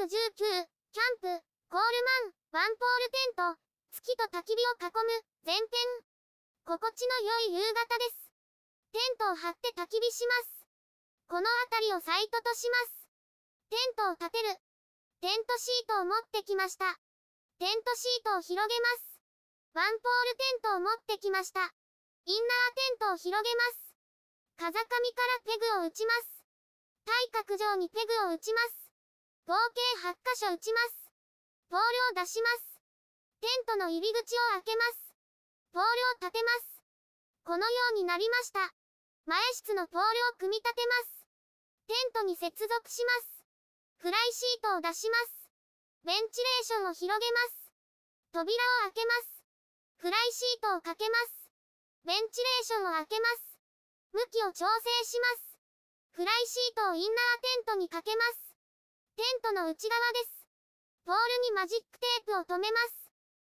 キャンプ、コールマン、ワンポールテント、月と焚き火を囲む、前編。心地の良い夕方です。テントを張って焚き火します。この辺りをサイトとします。テントを立てる。テントシートを持ってきました。テントシートを広げます。ワンポールテントを持ってきました。インナーテントを広げます。風上からペグを打ちます。対角上にペグを打ちます。合計8箇所打ちます。ポールを出します。テントの入り口を開けます。ポールを立てます。このようになりました。前室のポールを組み立てます。テントに接続します。フライシートを出します。ベンチレーションを広げます。扉を開けます。フライシートをかけます。ベンチレーションを開けます。向きを調整します。フライシートをインナーテントにかけます。テントの内側です。ポールにマジックテープを留めます。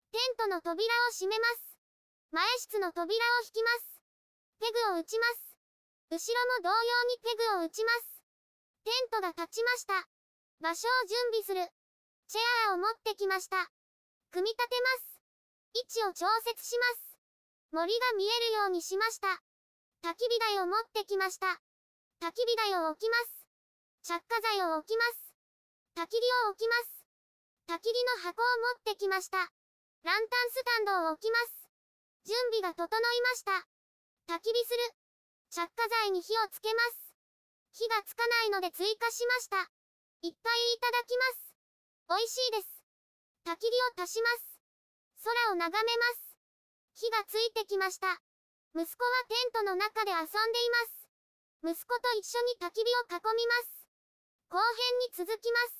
テントの扉を閉めます。前室の扉を引きます。ペグを打ちます。後ろも同様にペグを打ちます。テントが立ちました。場所を準備する。チェアーを持ってきました。組み立てます。位置を調節します。森が見えるようにしました。焚き火台を持ってきました。焚き火台を置きます。着火剤を置きます。焚き火を置きます。焚き火の箱を持ってきました。ランタンスタンドを置きます。準備が整いました。焚き火する。着火剤に火をつけます。火がつかないので追加しました。いっぱいいただきます。美味しいです。焚き火を足します。空を眺めます。火がついてきました。息子はテントの中で遊んでいます。息子と一緒に焚き火を囲みます。後編に続きます。